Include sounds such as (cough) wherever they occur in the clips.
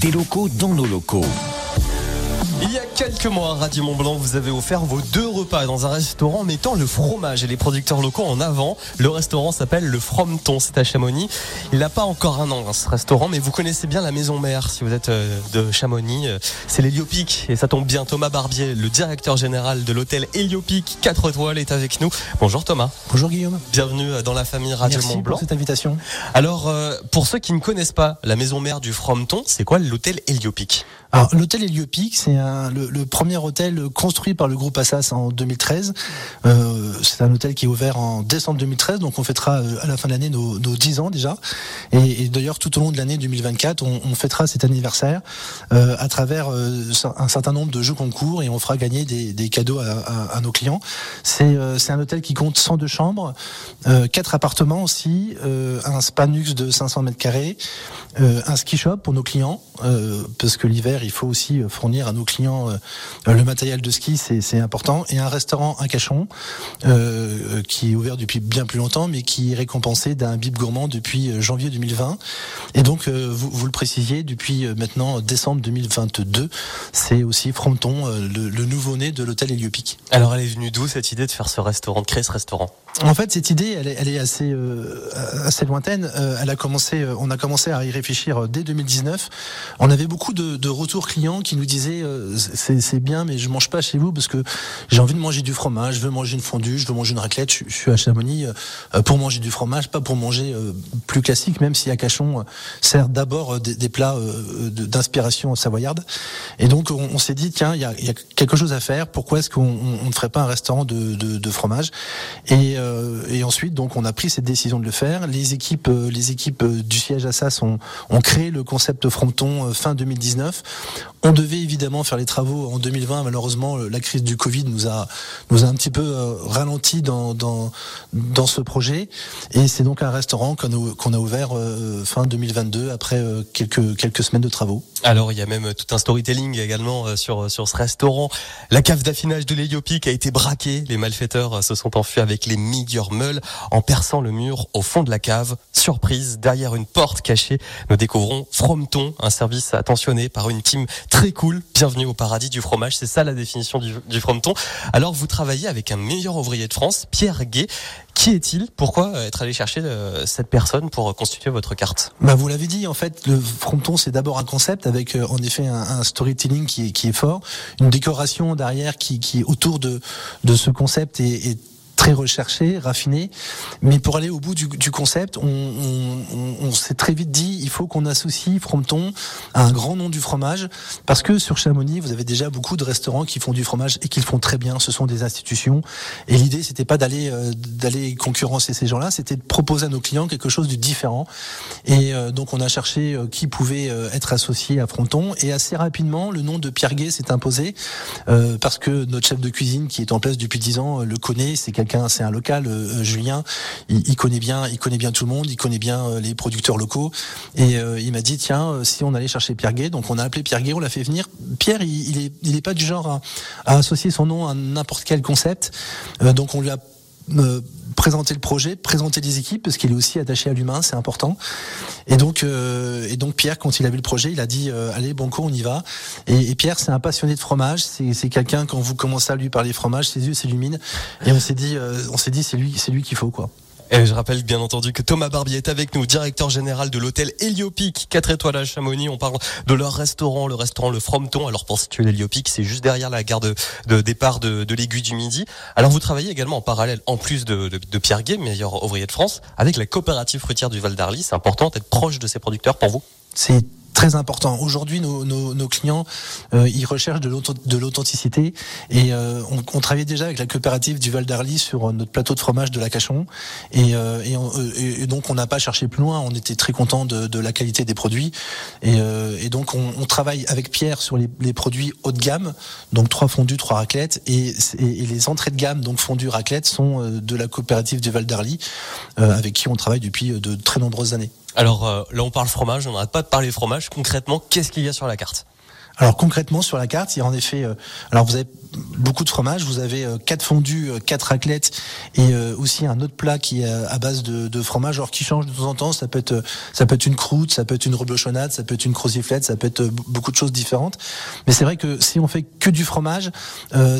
Des locaux dans nos locaux. Il y a quelques mois, Radio Mont Blanc vous avez offert vos deux repas dans un restaurant mettant le fromage et les producteurs locaux en avant. Le restaurant s'appelle le Frometon, c'est à Chamonix. Il n'a pas encore un an hein, ce restaurant, mais vous connaissez bien la maison mère si vous êtes euh, de Chamonix. Euh, c'est l'Héliopic et ça tombe bien. Thomas Barbier, le directeur général de l'hôtel Héliopic 4 étoiles, est avec nous. Bonjour Thomas. Bonjour Guillaume. Bienvenue euh, dans la famille Radio Merci Mont Blanc. pour cette invitation. Alors, pour ceux qui ne connaissent pas la maison mère du Frometon, c'est quoi l'hôtel Héliopic Alors, l'hôtel Héliopic, c'est un, le, premier hôtel construit par le groupe Assas en 2013. Euh, c'est un hôtel qui est ouvert en décembre 2013, donc on fêtera euh, à la fin de l'année nos, nos 10 ans déjà. Et, d'ailleurs, tout au long de l'année 2024, on, fêtera cet anniversaire euh, à travers un certain nombre de jeux concours et on fera gagner des, cadeaux à, nos clients. C'est un hôtel qui compte 102 chambres, euh, 4 appartements aussi, un spanux de 500 mètres carrés, un ski shop pour nos clients, parce que l'hiver, il faut aussi fournir à nos clients le matériel de ski, c'est important. Et un restaurant, un cachon, euh, qui est ouvert depuis bien plus longtemps, mais qui est récompensé d'un bib gourmand depuis euh, janvier 2020. Et donc, euh, vous, le précisiez, depuis euh, maintenant décembre 2022, c'est aussi Fronton, euh, le, le nouveau-né de l'hôtel Héliopic. Alors, elle est venue d'où cette idée de faire ce restaurant, de créer ce restaurant? En fait, cette idée, elle est, elle est assez, euh, assez lointaine. elle a commencé, on a commencé à y réfléchir dès 2019. On avait beaucoup de, de retours clients qui nous disaient c'est bien, mais je mange pas chez vous parce que j'ai envie de manger du fromage, je veux manger une fondue, je veux manger une raclette. Je, je suis à Chamonix euh, pour manger du fromage, pas pour manger euh, plus classique, même si à Cachon euh, sert d'abord des, des, plats d'inspiration savoyarde. Et donc on, on s'est dit tiens, il y a, y a, quelque chose à faire. Pourquoi est-ce qu'on ne ferait pas un restaurant de, de, de fromage? Et, et, ensuite donc on a pris cette décision de le faire. Les équipes, les équipes du siège Assas ont, ont créé le concept Fronton fin 2019. On devait évidemment faire les travaux en 2020. Malheureusement, la crise du Covid nous a nous a un petit peu euh, ralenti dans dans ce projet. Et c'est donc un restaurant qu'on a, a ouvert euh, fin 2022 après euh, quelques quelques semaines de travaux. Alors il y a même tout un storytelling également sur sur ce restaurant. La cave d'affinage de l'Héliopic a été braquée. Les malfaiteurs se sont enfuis avec les meilleurs meules en perçant le mur au fond de la cave. Surprise, derrière une porte cachée, nous découvrons Frometon, un service attentionné par une team très cool. Bienvenue au paradis du fromage. C'est ça la définition du, frometon. Alors vous travaillez avec un meilleur ouvrier de France, Pierre Gay. Qui est-il? Pourquoi être allé chercher cette personne pour constituer votre carte? Bah Vous l'avez dit, en fait, le fronton, c'est d'abord un concept avec en effet un, storytelling qui est, est, fort, une décoration derrière qui, qui est autour de, de ce concept et, et très recherché, raffiné. Mais pour aller au bout du, du concept, on, on, on s'est très vite dit, il faut qu'on associe Frometon à un grand nom du fromage, parce que sur Chamonix, vous avez déjà beaucoup de restaurants qui font du fromage et qui le font très bien. Ce sont des institutions. Et l'idée, c'était pas d'aller euh, d'aller concurrencer ces gens-là, c'était de proposer à nos clients quelque chose de différent. Et euh, donc, on a cherché euh, qui pouvait être associé à Fronton. Et assez rapidement, le nom de Pierre Gay s'est imposé, parce que notre chef de cuisine, qui est en place depuis 10 ans, le connaît. C'est quelqu'un, c'est un local, euh, Julien. Il, connaît bien, tout le monde, il connaît bien euh, les producteurs locaux. Et euh, il m'a dit tiens, si on allait chercher Pierre Gay, donc on a appelé Pierre Gay, on l'a fait venir. Pierre, il, il, pas du genre à associer son nom à n'importe quel concept. donc on lui a présenter le projet, présenter les équipes, parce qu'il est aussi attaché à l'humain, c'est important. Et donc, euh, Pierre, quand il a vu le projet, il a dit euh, allez, banco, on y va. Et, et Pierre, c'est un passionné de fromage. C'est quelqu'un quand vous commencez à lui parler fromage, ses yeux s'illuminent. Et on s'est dit, euh, on s'est dit, c'est lui, c'est lui qu'il faut quoi. Et je rappelle bien entendu que Thomas Barbier est avec nous, directeur général de l'hôtel Héliopic, 4 étoiles à Chamonix. On parle de leur restaurant, le restaurant Le Frometon. Alors pour situer l'Héliopic, c'est juste derrière la gare de, départ de, l'Aiguille du Midi. Alors vous travaillez également en parallèle, en plus de, Pierre Gay, meilleur ouvrier de France, avec la coopérative fruitière du Val d'Arly. C'est important d'être proche de ses producteurs pour vous C'est très important. Aujourd'hui, nos, nos, nos, clients, euh, ils recherchent de l'authenticité et euh, on, on, travaillait déjà avec la coopérative du Val d'Arly sur notre plateau de fromage de la Cachon et, euh, et, on, et donc on n'a pas cherché plus loin. On était très content de, de, la qualité des produits et, et donc on, on, travaille avec Pierre sur les, les, produits haut de gamme, donc trois fondus, trois raclettes et, les entrées de gamme, donc fondus, raclettes, sont de la coopérative du Val d'Arly avec qui on travaille depuis de très nombreuses années. Alors euh, là, on parle fromage, on n'arrête pas de parler fromage. Concrètement, qu'est-ce qu'il y a sur la carte? Alors concrètement sur la carte, il y a en effet, euh, alors vous avez beaucoup de fromage, vous avez euh, quatre fondus, euh, quatre raclettes et aussi un autre plat qui est à base de, de, fromage, alors qui change de temps en temps. Ça peut être, ça peut être une croûte, ça peut être une reblochonnade, ça peut être une croziflette, ça peut être beaucoup de choses différentes. Mais c'est vrai que si on fait que du fromage,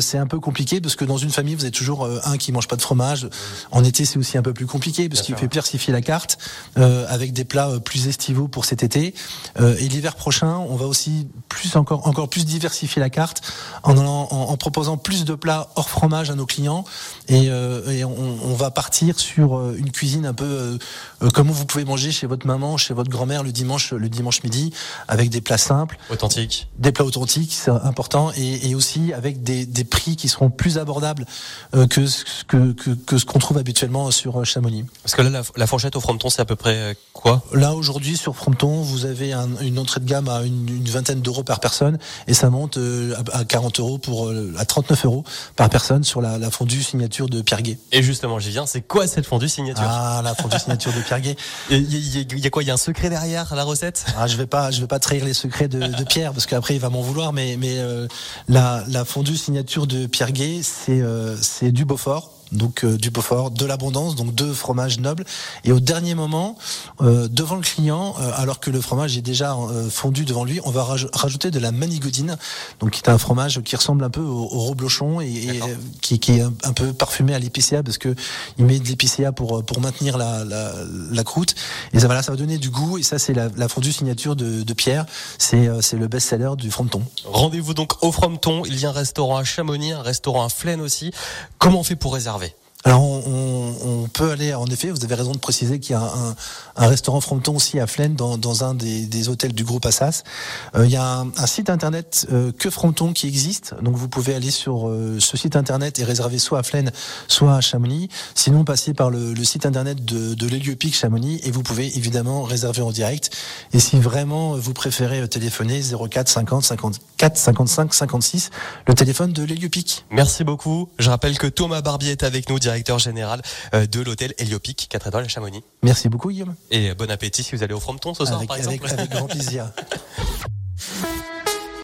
c'est un peu compliqué parce que dans une famille vous avez toujours un qui mange pas de fromage. En été c'est aussi un peu plus compliqué parce qu'il fait diversifier la carte avec des plats plus estivaux pour cet été. et l'hiver prochain, on va aussi plus encore encore, plus diversifier la carte en, en, proposant plus de plats hors fromage à nos clients. Et, euh, on, va partir sur euh, une cuisine un peu euh, comme vous pouvez manger chez votre maman, chez votre grand-mère le dimanche, le dimanche midi, avec des plats simples, authentiques, des plats authentiques, c'est important, et, aussi avec des, prix qui seront plus abordables que, que, que, ce qu'on trouve habituellement sur Chamonix. Parce que là, la, fourchette au fronton, c'est à peu près quoi? Là aujourd'hui sur Fronton, vous avez une entrée de gamme à une, une vingtaine d'euros par personne et ça monte euh, à 40 euros pour euh, à 39 euros par personne sur la, la fondue signature de Pierre Gay. Et justement, j'y viens. C'est quoi cette fondue signature? Ah, la fondue signature de Pierre Gay. (laughs) Il y, a quoi? Il y a un secret derrière la recette? Ah, je vais pas, je vais pas trahir les secrets de, de Pierre parce qu'après il va m'en vouloir. Mais mais euh, la, la fondue signature de Pierre Gay, c'est c'est du Beaufort donc euh, du Beaufort, de l'abondance, donc deux fromages nobles. Et au dernier moment, euh, devant le client, euh, alors que le fromage est déjà fondu devant lui, on va rajouter de la manigoudine, donc qui est un fromage qui ressemble un peu au, au reblochon et, qui, qui, est un, peu parfumé à l'épicéa parce que il met de l'épicéa pour pour maintenir la, la, la, croûte. Et ça, voilà, ça va donner du goût. Et ça, c'est la, la, fondue signature de, de Pierre. C'est c'est le best-seller du fronton. Rendez-vous donc au fronton. Il y a un restaurant à Chamonix, un restaurant à Flaine aussi. Comment on fait pour réserver? Alors on, on, peut aller, en effet, vous avez raison de préciser qu'il y a un, un, restaurant fronton aussi à Flaine, dans, dans un des, des, hôtels du groupe Assas. Euh, il y a un, un site internet euh, que Fronton qui existe, donc vous pouvez aller sur euh, ce site internet et réserver soit à Flaine, soit à Chamonix. Sinon, passez par le, le site internet de, de Chamonix et vous pouvez évidemment réserver en direct. Et si vraiment vous préférez téléphoner 04 50 54 55 56, le téléphone de l'Héliopic. Merci beaucoup. Je rappelle que Thomas Barbier est avec nous directeur général euh, de l'hôtel Héliopique, 4 étoiles à Chamonix. Merci beaucoup, Guillaume. Et euh, bon appétit si vous allez au Frompton ce soir, avec, par exemple. Avec grand plaisir. (laughs)